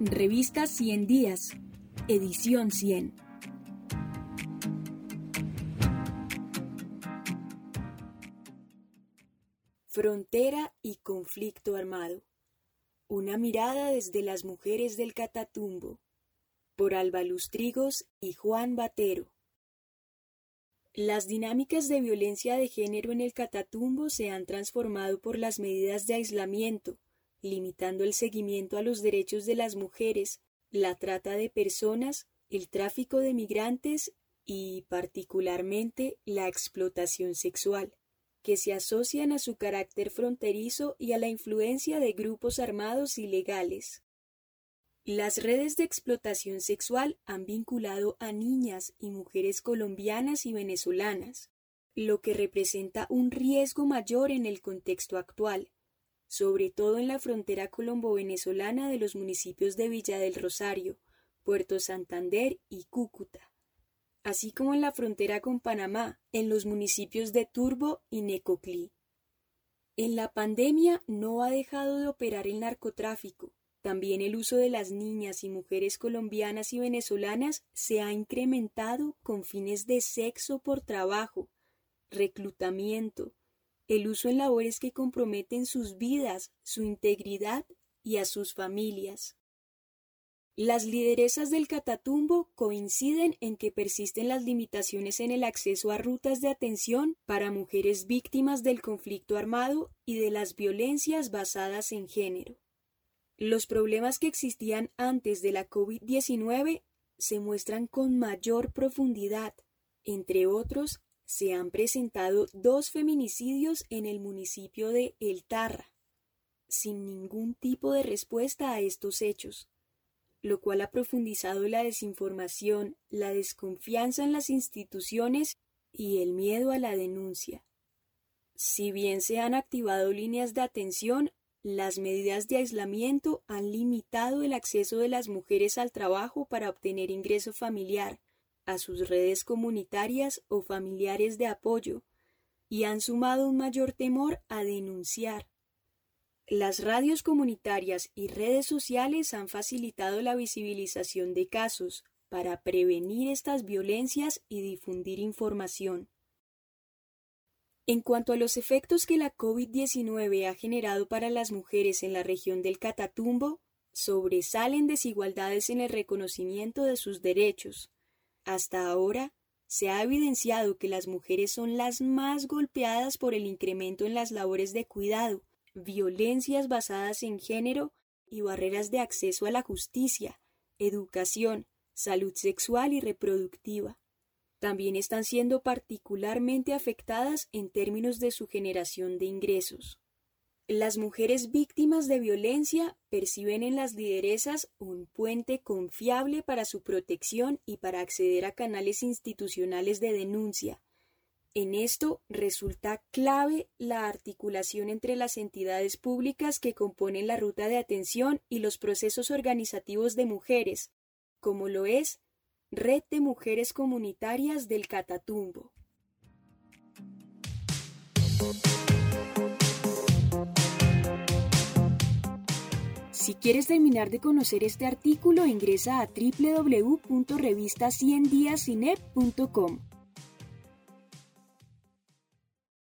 Revista 100 Días, edición 100. Frontera y conflicto armado. Una mirada desde las mujeres del Catatumbo. Por Alba Lustrigos y Juan Batero. Las dinámicas de violencia de género en el Catatumbo se han transformado por las medidas de aislamiento, limitando el seguimiento a los derechos de las mujeres, la trata de personas, el tráfico de migrantes y, particularmente, la explotación sexual, que se asocian a su carácter fronterizo y a la influencia de grupos armados ilegales. Las redes de explotación sexual han vinculado a niñas y mujeres colombianas y venezolanas, lo que representa un riesgo mayor en el contexto actual, sobre todo en la frontera colombo-venezolana de los municipios de Villa del Rosario, Puerto Santander y Cúcuta, así como en la frontera con Panamá, en los municipios de Turbo y Necoclí. En la pandemia no ha dejado de operar el narcotráfico, también el uso de las niñas y mujeres colombianas y venezolanas se ha incrementado con fines de sexo por trabajo, reclutamiento, el uso en labores que comprometen sus vidas, su integridad y a sus familias. Las lideresas del Catatumbo coinciden en que persisten las limitaciones en el acceso a rutas de atención para mujeres víctimas del conflicto armado y de las violencias basadas en género. Los problemas que existían antes de la COVID-19 se muestran con mayor profundidad, entre otros se han presentado dos feminicidios en el municipio de El Tarra, sin ningún tipo de respuesta a estos hechos, lo cual ha profundizado la desinformación, la desconfianza en las instituciones y el miedo a la denuncia. Si bien se han activado líneas de atención, las medidas de aislamiento han limitado el acceso de las mujeres al trabajo para obtener ingreso familiar, a sus redes comunitarias o familiares de apoyo y han sumado un mayor temor a denunciar. Las radios comunitarias y redes sociales han facilitado la visibilización de casos para prevenir estas violencias y difundir información. En cuanto a los efectos que la COVID-19 ha generado para las mujeres en la región del Catatumbo, sobresalen desigualdades en el reconocimiento de sus derechos, hasta ahora, se ha evidenciado que las mujeres son las más golpeadas por el incremento en las labores de cuidado, violencias basadas en género y barreras de acceso a la justicia, educación, salud sexual y reproductiva. También están siendo particularmente afectadas en términos de su generación de ingresos. Las mujeres víctimas de violencia perciben en las lideresas un puente confiable para su protección y para acceder a canales institucionales de denuncia. En esto resulta clave la articulación entre las entidades públicas que componen la ruta de atención y los procesos organizativos de mujeres, como lo es Red de Mujeres Comunitarias del Catatumbo. Si quieres terminar de conocer este artículo, ingresa a www.revistaciendiascinep.com.